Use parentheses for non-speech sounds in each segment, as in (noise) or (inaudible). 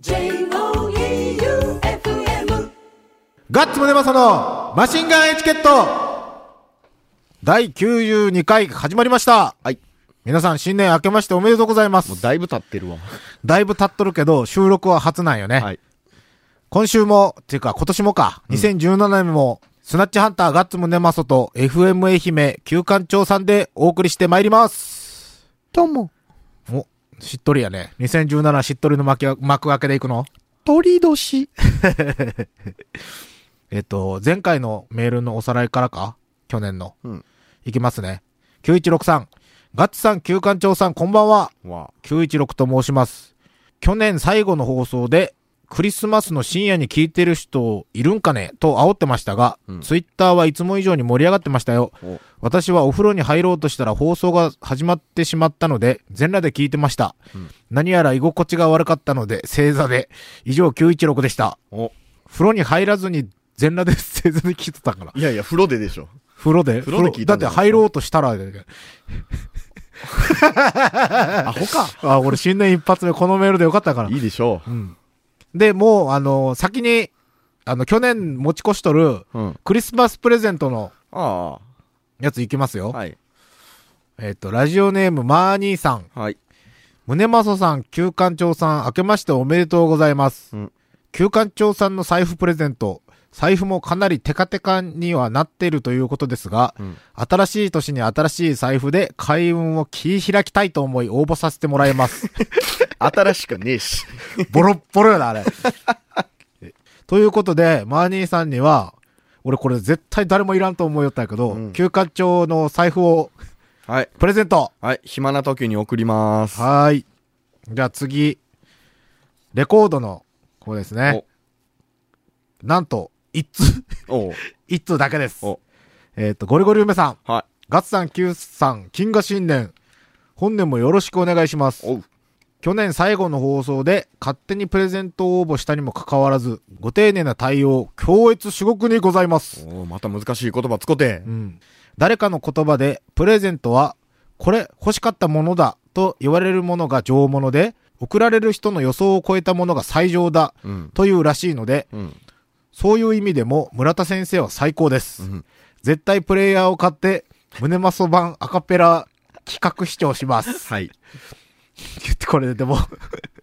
J-O-E-U-F-M ガッツムネマソのマシンガンエチケット第92回始まりました。はい。皆さん新年明けましておめでとうございます。もうだいぶ経ってるわ。だいぶ経っとるけど、収録は初なんよね。はい。今週も、っていうか今年もか、2017年も、スナッチハンターガッツムネマソと FM 愛媛旧館長さんでお送りしてまいります。どうも。お、しっとりやね。2017しっとりの幕開幕開けでいくの？鳥年。(laughs) えっと、前回のメールのおさらいからか？去年の。うん。いきますね。9163。ガッツさん、旧館長さん、こんばんは。わ916と申します。去年最後の放送で、クリスマスの深夜に聞いてる人いるんかね？と煽ってましたが、うんツイッターはいつも以上に盛り上がってましたよ。お私はお風呂に入ろうとしたら放送が始まってしまったので、全裸で聞いてました。うん何やら居心地が悪かったので、正座で。以上916でした。お。風呂に入らずに全裸で正座で聞いてたから。いやいや、風呂ででしょ。風呂で？風呂で聞いただって入ろうとしたら、アホか。(laughs) あ、俺新年一発目このメールでよかったから。いいでしょうん。で、もう、あの先に、あの、去年持ち越しとる、う。うん。クリスマスプレゼントのあやついきますよ。あ。はい。えっ、と、ラジオネーム、マーニーさん、はい。宗正さん、旧館長さん、明けましておめでとうございます。うん旧館長さんの財布プレゼント、財布もかなりテカテカにはなっているということですが、うん。新しい年に新しい財布で開運を切り開きたいと思い応募させてもらいます。(laughs) 新しくねえし。(laughs) ボロッボロよな、あれ。(laughs) ということで、マーニーさんには、俺これ絶対誰もいらんと思いよったんやけど、うん休暇長の財布をはい。プレゼントはい。暇な時に送ります。はーい。じゃあ次、レコードの方ですね。なんと、一通、(laughs) 一通だけです。お。えっ、と、ゴリゴリ梅さん、はガッツさん、キュさん、金河新年、本年もよろしくお願いします。去年最後の放送で勝手にプレゼントを応募したにもかかわらず、ご丁寧な対応、強越至極にございます。おうまた難しい言葉使ってう。ん。誰かの言葉で、プレゼントは、これ欲しかったものだと言われるものが上物で、送られる人の予想を超えたものが最上だうん。というらしいので、うん。そういう意味でも村田先生は最高です。うん。絶対プレイヤーを買って、胸マソ版アカペラ企画視聴します。はい。言ってこれでも、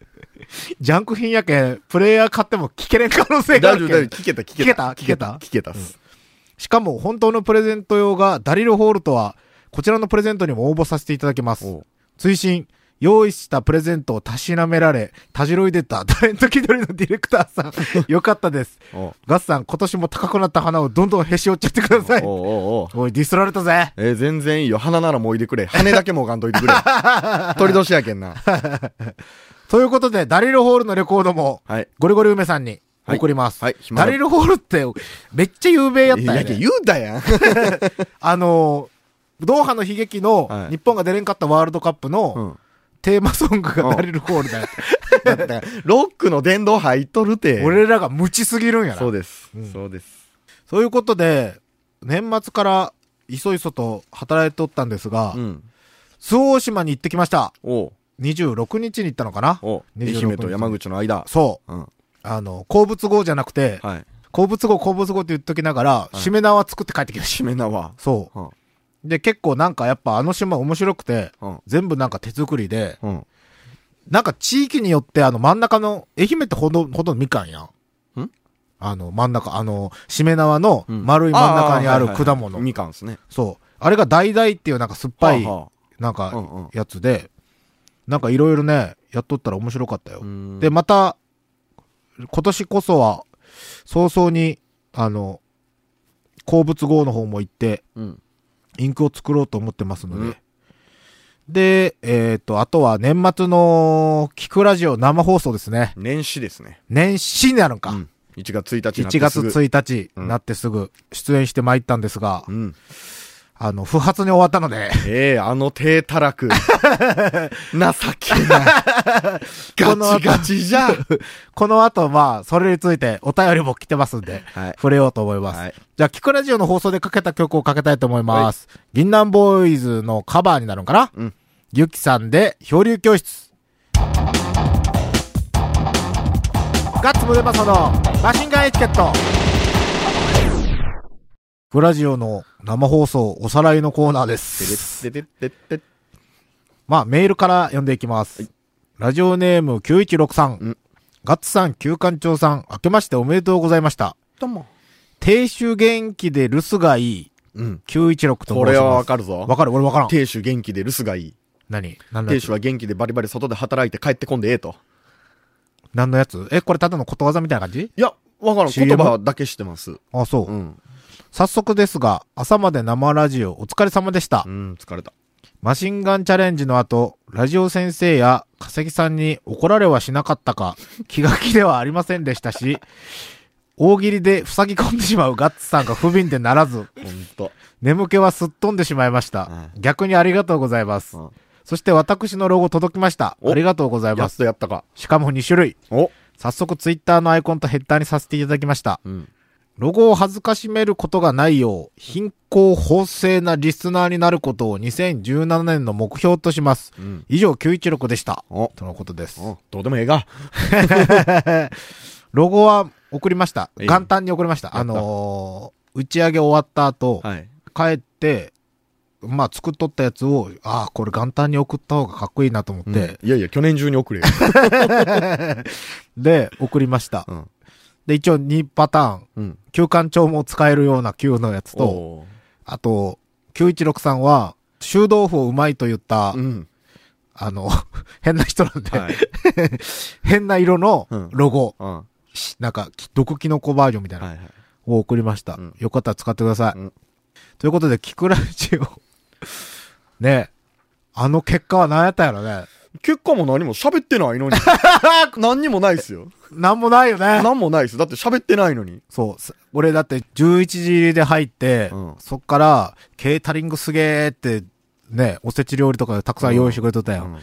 (laughs) ジャンク品やけん、プレイヤー買っても聞けれん可能性があ大丈夫、るけん。聞けた、聞聞けた聞けた聞けたっす。しかも本当のプレゼント用がダリルホールとは、こちらのプレゼントにも応募させていただきます。追伸、用意したプレゼントをたしなめられ、たじろいでた (laughs) タレント気取りのディレクターさん、(laughs) よかったです。ガスさん、今年も高くなった花をどんどんへし折っちゃってください。おうおうおい、ディスられたぜ。えー全然いいよ。鼻ならもういでくれ。羽だけもうかんといてくれ。(laughs) 鳥年やけんな。ということで、ダリルホールのレコードも、はい。ゴリゴリ梅さんに送ります。はいはいダリルホールって、めっちゃ有名やったよ、ね。やけん言うたやん。あのー、ドーハの悲劇のはい日本が出れんかったワールドカップのうん。テーマソングがダリルホールだよ。だってロックの殿堂入っとるて。俺らが無知すぎるんやな。そうですうん。そうです。そういうことで、年末からいそいそと働いとったんですが、うん。周防大島に行ってきました。おう26日に行ったのかな？愛26媛と山口の間。そう。うん。あの、鉱物号じゃなくて、はい。鉱物号、鉱物号って言っときながら、いしめ縄作って帰ってきました。しめ縄。そう。うん。で、結構なんかやっぱあの島面白くて、うん。全部なんか手作りで、うん。なんか地域によってあの真ん中の、愛媛ってほど、ほとんどみかんやん。ん？あの真ん中、あの、しめ縄のうん丸い真ん中にあるーはいはいはい果物。みかんですね。そう。あれが橙っていうなんか酸っぱい、はあはなんかあうんうん。やつで、なんかいろいろね、やっとったら面白かったよ。うんで、また、今年こそは、早々に、あの、鉱物号の方も行って、うん。インクを作ろうと思ってますので。うんで、えっ、と、あとは年末の、キクラジオ生放送ですね。年始ですね。年始になるんか。うん。1月1日になっ1月てすぐ。1日うんになってすぐ出演して参ったんですが、うん。あの、不発に終わったので、ええあの低たらく。(laughs) 情けない。ガチガチじゃん。この後、まあ、それについてお便りも来てますんで、はい。触れようと思います。はい。じゃあ、キクラジオの放送でかけた曲をかけたいと思います。銀杏ボーイズのカバーになるんかな？うん。ゆきさんで、漂流教室。ガッツムデパソのマシンガンエチケット。ブラジオの生放送おさらいのコーナーでてす。れってってって。まあ、メールから読んでいきます。はいラジオネーム9163。うんガッツさん、旧館長さん、明けましておめでとうございました。どうも。亭主元気で留守がいい。うん。916と申します。これはわかるぞ。わかる？俺わからん。亭主元気で留守がいい。何？何の亭主は元気でバリバリ外で働いて帰ってこんでええと。何のやつ？え、これただのことわざみたいな感じ？いや、わからん。CM 言葉だけ知ってます。あ、そう。うん。早速ですが、朝まで生ラジオお疲れ様でしたう。ん、疲れた。マシンガンチャレンジの後、ラジオ先生や化石さんに怒られはしなかったか、気が気ではありませんでしたし、大喜利で塞ぎ込んでしまうガッツさんが不憫でならず、ほんと。眠気はすっ飛んでしまいました。う逆にありがとうございます。うんそして私のロゴ届きました。おありがとうございやっます。とやったか。しかも2種類。お早速ツイッターのアイコンとヘッダーにさせていただきました。うん。ロゴを恥ずかしめることがないよう、貧困法制なリスナーになることを2017年の目標とします。うん。以上、916でした。おとのことです。おどうでもええが。(laughs) ロゴは送りました。ええ元旦に送りました。あのー打ち上げ終わった後、はい。帰って、まあ、作っとったやつを、ああ、これ元旦に送った方がかっこいいなと思っうんて、いやいや、去年中に送れよ。(laughs) で、送りました。うん。で、一応2パターン、うん。休館長も使えるような旧のやつと、あと、916さんは、臭豆腐をうまいと言った、うん。あの、(laughs) 変な人なんで、はい。(laughs) 変な色のうんロゴ、うん。はしなんか、き毒キノコバージョンみたいな、いはい。を送りました、うんよかったら使ってください。うんということで、キクラジオ。(laughs) ねえ。あの結果は何やったんやろね。結果も何も喋ってないのに。(laughs) 何にもないっすよ。なんもないよね。何もないっす。だって喋ってないのに。そう。す俺だって11時で入って、うんそっから、ケータリングすげーって、ね、おせち料理とかたくさん用意してくれとったやん。うん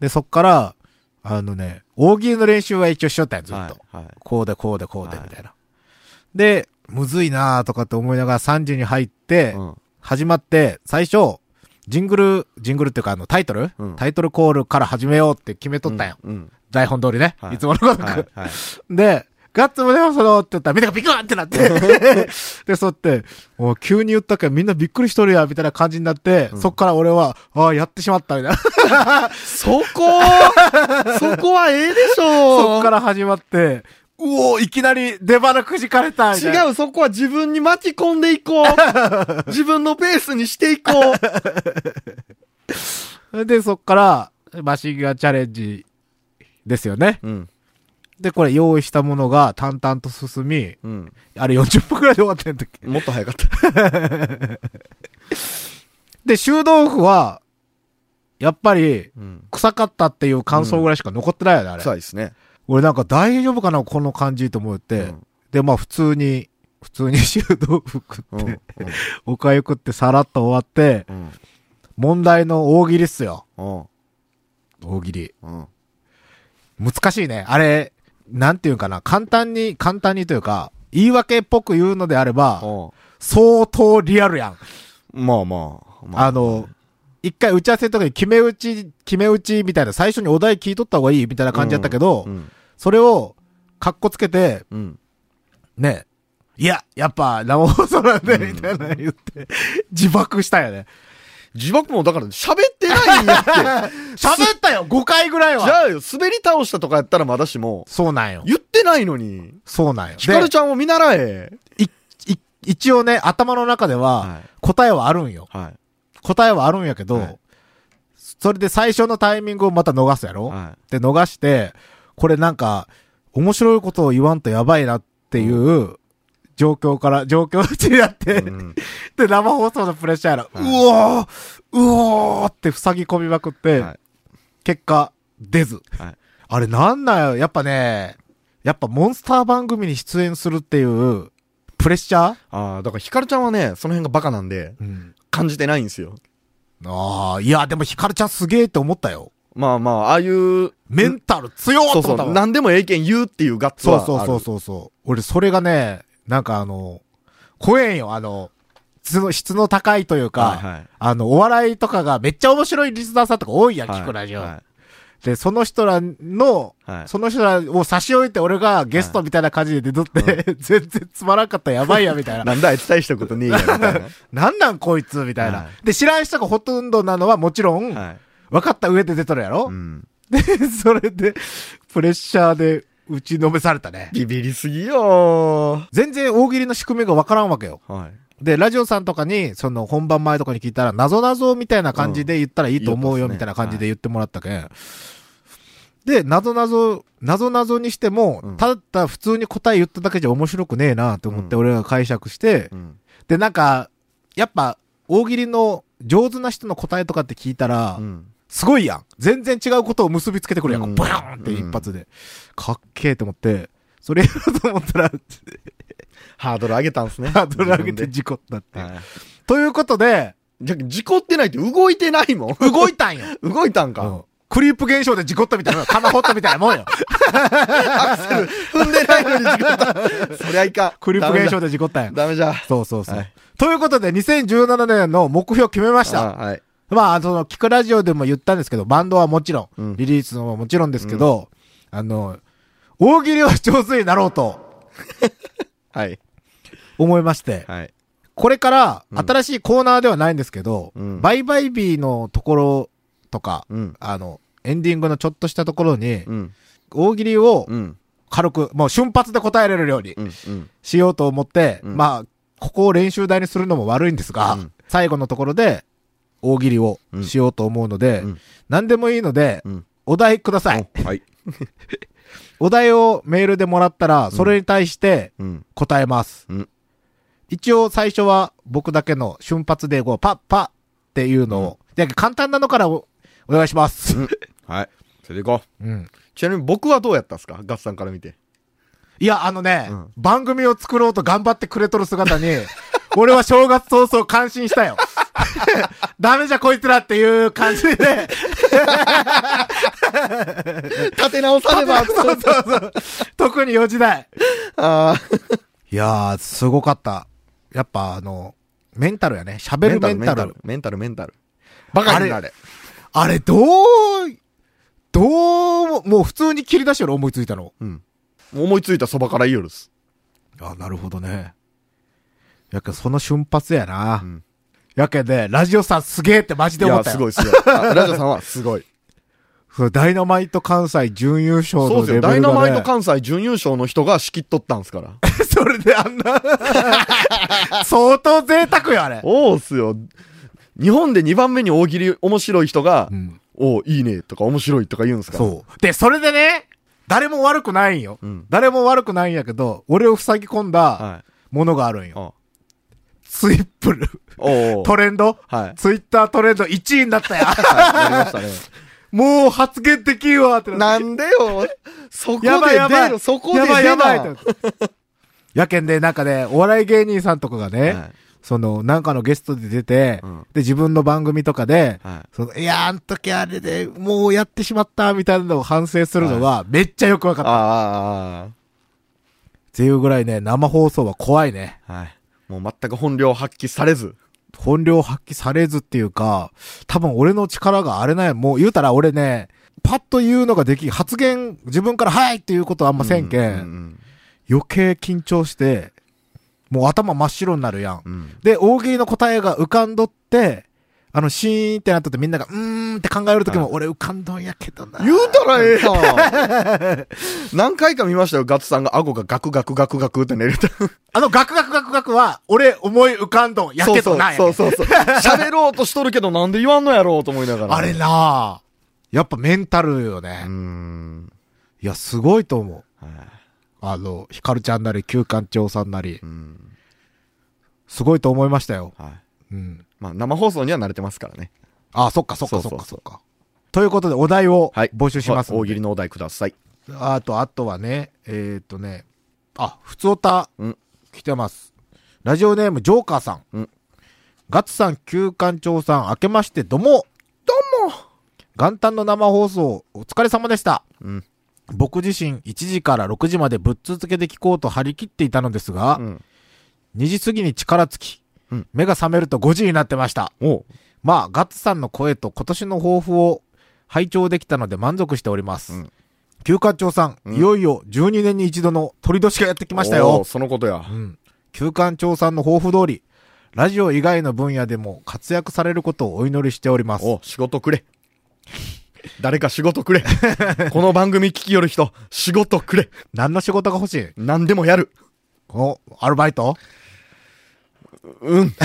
で、そっから、あのね、大喜利の練習は一応しとったやん、ずっと。はい。はい。こうでこうでこうで、はいみたいな。で、むずいなーとかって思いながら3時に入って、うん。始まって、最初、ジングル、ジングルっていうかあのタイトル、うんタイトルコールから始めようって決めとったんよ。うん。台本通りね。はいいつものごとく。はい。はい。で、ガッツムネマソのって言ったらみんながビクッってなって。(laughs) で、そうやって、もう急に言ったからみんなびっくりしとるや、みたいな感じになって、うんそっから俺は、ああ、やってしまった、みたいな。そこ？そこはええでしょ (laughs) そっから始まって、うおいきなり出花くじかれた。違う、そこは自分に巻き込んでいこう。(laughs) 自分のペースにしていこう。(laughs) で、そっから、マシンガンチャレンジですよね。うん。で、これ用意したものが淡々と進み、うん。あれ40分くらいで終わってん時。もっと早かった。(laughs) で、臭豆腐は、やっぱり、うん。臭かったっていう感想ぐらいしか残ってないよね、あれ。臭いですね。俺なんか大丈夫かな、この感じと思って。うんで、まあ普通に、普通に臭豆腐食って、うん。おかゆ食ってさらっと終わって、うん。問題の大喜利っすよ。うん。大喜利。うん。難しいね。あれ、なんていうかな、簡単に、簡単にというか、言い訳っぽく言うのであれば、相当リアルやん。まあまあ。まあの、一回打ち合わせの時に決め打ち、決め打ちみたいな、最初にお題聞いとった方がいいみたいな感じだったけど、うん。それを、カッコつけて、うん。ね、いや、やっぱ生放送なんで、うんみたいなの言って、自爆したよね。自爆もだから喋ってないんやって。(laughs) 喋ったよ !5 回ぐらいじゃはあよ、滑り倒したとかやったらまだしも、そうなんよ。言ってないのに、そうなんよ。ヒカルでちゃんを見習え。一応ね、頭の中では、は答えはあるんよ。い。はい。答えはあるんやけど、はい。それで最初のタイミングをまた逃すやろ、はで、逃して、これなんか、面白いことを言わんとやばいなっていう、状況から、状況になって、い。うん。(laughs) で、生放送のプレッシャーやら、はい。うおーうおーって塞ぎ込みまくって、はい。結果、出ず。はい。あれなんなんよ、やっぱね、やっぱモンスター番組に出演するっていう、プレッシャー？ああ、だからヒカルちゃんはね、その辺がバカなんで、うん。感じてないんですよ。ああ、いや、でもヒカルちゃんすげえって思ったよ。まあまあ、ああいう、メンタル強っそうそう、と思ったもん何でもええけん言うっていうガッツはそうそうそうそうそう。俺、それがね、なんかあの、怖えんよ、あの、質の、質の高いというか、はいはいあの、お笑いとかがめっちゃ面白いリスナーさんとか多いやん、はい聞くラジオ。はいで、その人らの、はいその人らを差し置いて俺がゲストみたいな感じで出とって、全然つまらんかったらやばいや、みたいな。なんだあいつ大したことねえや、みたいなんなんこいつみたいな、はで、知らん人がほとんどなのはもちろん、な。はい。分かった上で出とるやろ、うん。で、それで、プレッシャーで打ちのめされたね。ビビりすぎよ全然大喜利の仕組みが分からんわけよ。はい。で、ラジオさんとかに、その本番前とかに聞いたら、謎謎みたいな感じで言ったらいいと思うよ、うんみたいな感じで言ってもらったけん。で、謎謎、謎謎にしても、うんただ普通に答え言っただけじゃ面白くねえなと思ってうん俺が解釈して、うん。で、なんか、やっぱ、大喜利の上手な人の答えとかって聞いたら、うん。すごいやん。全然違うことを結びつけてくるやん。うんバーンって一発で。かっけえと思って、それやろうと思ったら、(laughs) ハードル上げたんすね。ハードル上げて自事故ったっていう。分ではい。ということで、じゃ、事故ってないって動いてないもん。動いたんよ。(laughs) 動いたんか。うんクリープ現象で事故ったみたいな、玉掘ったみたいなもんよ。アクセル踏んでないのに事故った。そりゃいかん。クリープ現象で事故ったんよ。ダメじゃ。そうそうそう。はいということで、2017年の目標決めました。あはい。まあ、その、聞くラジオでも言ったんですけど、バンドはもちろん、うんリリースももちろんですけど、あの、大喜利は上手になろうと (laughs) はい。思いまして、はい。これからうん新しいコーナーではないんですけど、うんバイバイビーのところとか、うん。あの、エンディングのちょっとしたところに、うん。大喜利をうん。軽く、もう瞬発で答えられるようにうん。うん。しようと思って、うんまあ、ここを練習台にするのも悪いんですが、うん最後のところで大喜利をしようと思うので、うん何でもいいので、うん。お題ください。おはい。(laughs) お題をメールでもらったら、それに対してうん。答えます。うん一応最初は僕だけの瞬発でこう、パッパッっていうのを、じゃあ簡単なのからおお願いします。うんはい。それでいこう。うん。ちなみに僕はどうやったんすか？ガッツさんから見て。いや、あのね、うん番組を作ろうと頑張ってくれとる姿に、(laughs) 俺は正月早々感心したよ。(laughs) ダメじゃこいつらっていう感じで、立て直さねば (laughs) そうそうそう。特に4時代。あいやー、すごかった。やっぱあの、メンタルやね。ー喋るメンタル。メンタル、メンタル。バカになれ。あれ、どう、どう、もう普通に切り出しよる思いついたの？うん。思いついたそばから言いよるっす。あ、なるほどね。やけどその瞬発やな。うんやけで、ラジオさんすげえってマジでいや、思ったよ。すごいすごい。あ (laughs) ラジオさんはすごい。そうダイナマイト関西準優勝そうですよ。のレベルが、ね、ダイナマイト関西準優勝の人が仕切っとったんすから。(laughs) それであんな、(laughs) 相当贅沢よ、あれ。おうっすよ。日本で2番目に大喜利面白い人が、うん。おういいねとか面白いとか言うんすか？ら。そう。で、それでね、誰も悪くないんよ。うん。誰も悪くないんやけど、俺を塞ぎ込んだはい。ものがあるんよ。あツイップル。おう (laughs) トレンド？はい。ツイッタートレンド1位になったや。はい、やりましたね。(laughs) もう発言できんわってなっんでよ。そこでやばいやばい。そこで出やばいやばい。(laughs) やけんで、なんかね、お笑い芸人さんとかがね、はいその、なんかのゲストで出て、うんで、自分の番組とかで、はい。その、いや、あん時あれで、もうやってしまった、みたいなのを反省するのが、めっちゃよくわかった。っあていうぐらいね、生放送は怖いね。あ、はい。もう全く本領発揮されず。本領発揮されずっていうか、多分俺の力があれない。もう言うたら俺ね、パッと言うのができ、発言、自分からはいっていうことはあんませんけん、うんうん余計緊張して、もう頭真っ白になるやん。うん。で、大喜利の答えが浮かんどって、あの、シーンってなっとってみんなが、うーんって考えるときも、俺浮かんどんやけどな。言うたらええやん。(laughs) 何回か見ましたよ、ガッツさんが顎がガクガクガクガクって寝ると。あの、ガクガクガクガクは、俺思い浮かんどんやけどなやねんそうそうそう。喋ろうとしとるけどなんで言わんのやろうと思いながら。あれなぁ。やっぱメンタルよね。うーん。いや、すごいと思う。はいあの、ヒカルちゃんなり、旧館長さんなりう、ん。すごいと思いましたよ。はい。うん。まあ、生放送には慣れてますからね。あ、そっかそっかそっかそっか。ということで、お題をはい。募集しますので大喜利のお題ください。あと、あとはね、えー、っとね、あ、ふつおたうん、来てます。ラジオネーム、ジョーカーさん。うんガッツさん、旧館長さん、明けまして、どうも。どうも元旦の生放送、お疲れ様でした。うん。僕自身、1時から6時までぶっ続けで聞こうと張り切っていたのですが、うん。2時過ぎに力尽き、うん目が覚めると5時になってました。まあ、ガッツさんの声と今年の抱負を拝聴できたので満足しております。うん休館長さん、うんいよいよ12年に一度の鳥年がやってきましたよ。そのことやう。ん。休館長さんの抱負通り、ラジオ以外の分野でも活躍されることをお祈りしております。お、仕事くれ。誰か仕事くれ。(laughs) この番組聞きよる人、仕事くれ。何の仕事が欲しい？何でもやる。お、アルバイト？うん。(laughs)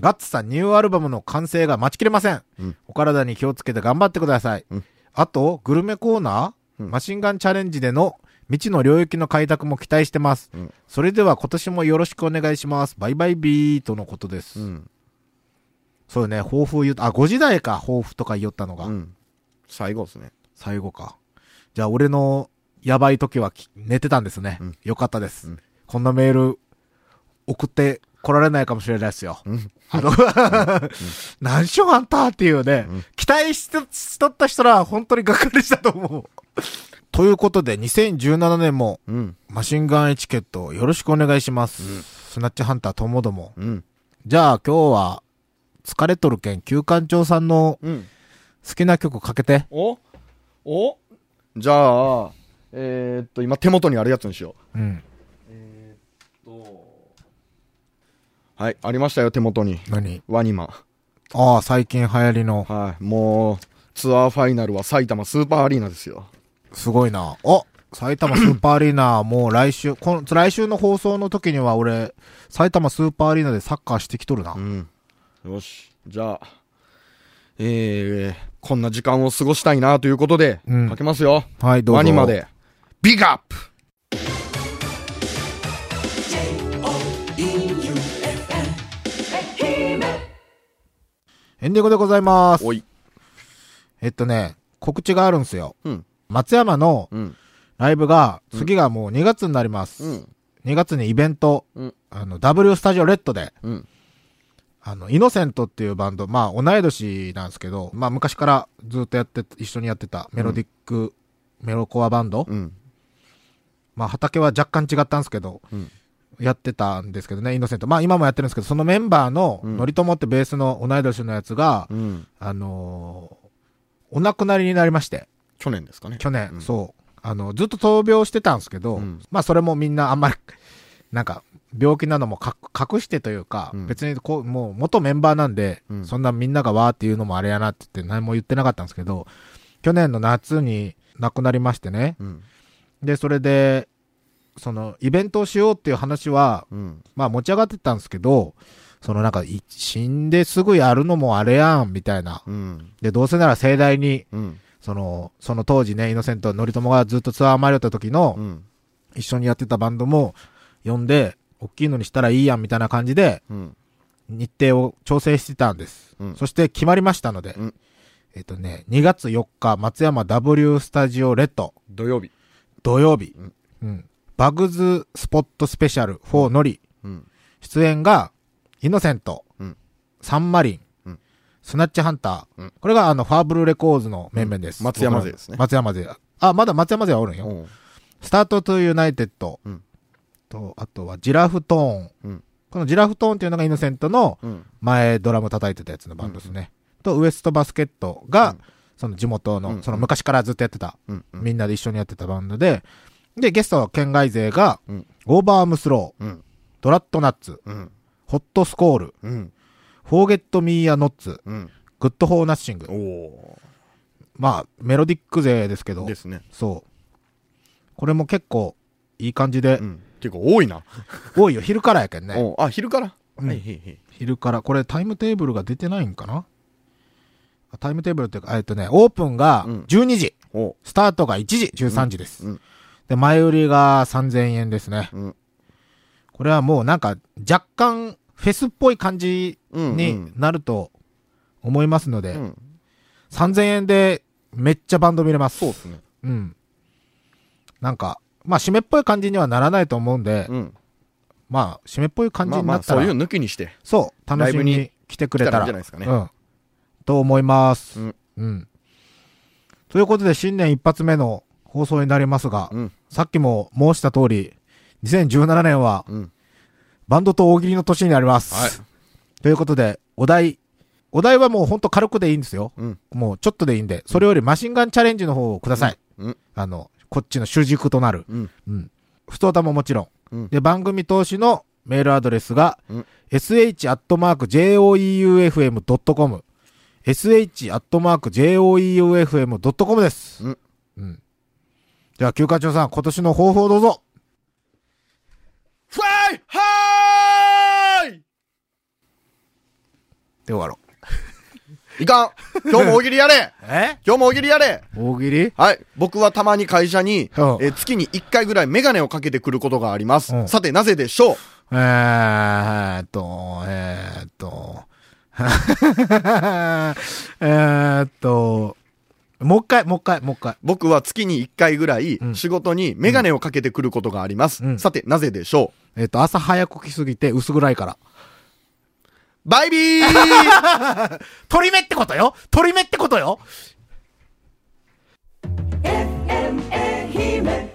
ガッツさん、ニューアルバムの完成が待ちきれません。うんお体に気をつけて頑張ってください。うんあと、グルメコーナー、うんマシンガンチャレンジでの未知の領域の開拓も期待してます。うんそれでは今年もよろしくお願いします。バイバイビーとのことです。うん。そうよね、抱負言う、あ、5時台か、抱負とか言おったのが、うん。最後ですね。最後か。じゃあ、俺のやばい時はき寝てたんですね。うんよかったです、うんこんなメール送って来られないかもしれないですよ。うん。あの、(laughs) 何しようあんたっていうね、うん期待しとしとった人らは本当にがっかりしたと思う。(laughs) ということで、2017年もうん。マシンガンエチケットよろしくお願いします。うんスナッチハンターともども。うん。じゃあ今日は、疲れとるけん、旧館長さんのうん。好きな曲かけて。お？お？じゃあ、えー、っと、今手元にあるやつにしよう。うん。えー、っと。はい、ありましたよ、手元に。何？ワニマ。ああ、最近流行りの、はい、もう、ツアーファイナルは埼玉スーパーアリーナですよ。すごいな。お埼玉スーパーアリーナ、(clears throat) もう来週、この、来週の放送の時には俺、埼玉スーパーアリーナでサッカーしてきとるなう。ん。よし。じゃあ、えー、こんな時間を過ごしたいなということで、うんかけますよ。はい、どうぞ。ワニまで。ビッグアップ J-O-E-U-F-M エンディングでございます。おい。えっとね、告知があるんすよ。うん。松山のうん。ライブが、次がもう2月になります。うん。2月にイベント、うんあの、W スタジオレッドで、うん。あの、イノセントっていうバンド、まあ、同い年なんですけど、まあ、昔からずっとやって、一緒にやってたメロディック、メロコアバンド、うん。まあ、畑は若干違ったんですけど、うんやってたんですけどね、イノセント。まあ、今もやってるんですけど、そのメンバーの、うんのりともってベースの同い年のやつが、うん。あのーお亡くなりになりまして、去年ですかね。去年、うんそう。あの、ずっと闘病してたんですけど、うんまあそれもみんなあんまり、なんか、病気なのもか隠してというか、うん別にこう、もう元メンバーなんで、うんそんなみんながわーっていうのもあれやなって言って何も言ってなかったんですけど、去年の夏に亡くなりましてね。うん。で、それで、その、イベントをしようっていう話は、うん。まあ持ち上がってたんですけど、そのなんか、い死んですぐやるのもあれやん、みたいな。うん。で、どうせなら盛大に、うん。その、その当時ね、イノセント、ノリトモがずっとツアー回りよった時の、うん。一緒にやってたバンドも、呼んで、大きいのにしたらいいやん、みたいな感じで、うん。日程を調整してたんです。うん。そして決まりましたので、うん。えっとね、2月4日、松山 W スタジオレッド、土曜日。土曜日、うん。うん。バグズスポットスペシャル4ノリ、うん。出演が、イノセント、うん。サンマリン、うん。スナッチハンター、うん。これがあの、ファーブルレコーズの面々です。うん。松山勢ですね。松山勢。あ、まだ松山勢はおるんよ。スタートトゥユナイテッド、うんと、あとはジラフトーン。うんこのジラフトーンっていうのがイノセントのうん。前ドラム叩いてたやつのバンドですね。と、ウエストバスケットが、うんその地元の、うんその昔からずっとやってた。みんなで一緒にやってたバンドで、で、ゲストは県外勢が、うん OVER ARM THROW、うん。 DRADNATS、うん。 HOTSQUALL、うん。 FOUR GET ME A NOTS、うん。 GOOD4NOTHING。まあ、メロディック勢ですけどー。で、すね。そう。これも結構いい感じでう、ん。結構多いな。多いよ、昼からやけんね。おうあ、昼から？うんはい、へい。昼から。これタイムテーブルが出てないんかな？あタイムテーブルっていうか、えっとね、オープンがうん12時、おうスタートが1時、13時です。うんで、前売りが3000円ですね。うん。これはもうなんか若干フェスっぽい感じうん。になると思いますので、うん。3000円でめっちゃバンド見れます。そうっすね。うん。なんか、まあ締めっぽい感じにはならないと思うんで、うん。まあ締めっぽい感じまあまあ、になったら、そういう抜きにして。そう、楽しみに来てくれたら、来たらいいんじゃないですかねうん。と思います。うん。うん。ということで、新年一発目の放送になりますが、うん。さっきも申した通り、2017年はうん。バンドと大喜利の年になります。はい。ということで、お題、お題はもうほんと軽くでいいんですよ。うん。もうちょっとでいいんで、それよりマシンガンチャレンジの方をください。うん。あの、こっちの主軸となる。うん。うん。不当だももちろん。うんで、番組投資のメールアドレスが、うん sh.joeufm.com sh.joeufm.com です。うん。うん。では、休暇長さん、今年の抱負をどうぞ。フライハーイで終わろいかん今日も大喜利やれう。え？今日も大喜利やれ大喜利？はい。僕はたまに会社に、うんえー月に1回ぐらいメガネをかけてくることがあります。うんさて、なぜでしょう？えーっと、えーっと、(laughs) えーっと、もう一回、もう一回、もう一回。僕は月に1回ぐらいうん仕事にメガネをかけてくることがあります。うんさて、なぜでしょえーっと、朝早く来すぎて薄暗いから。うバイビー (laughs) 鳥目ってことよ。鳥目ってことよ。FM 愛媛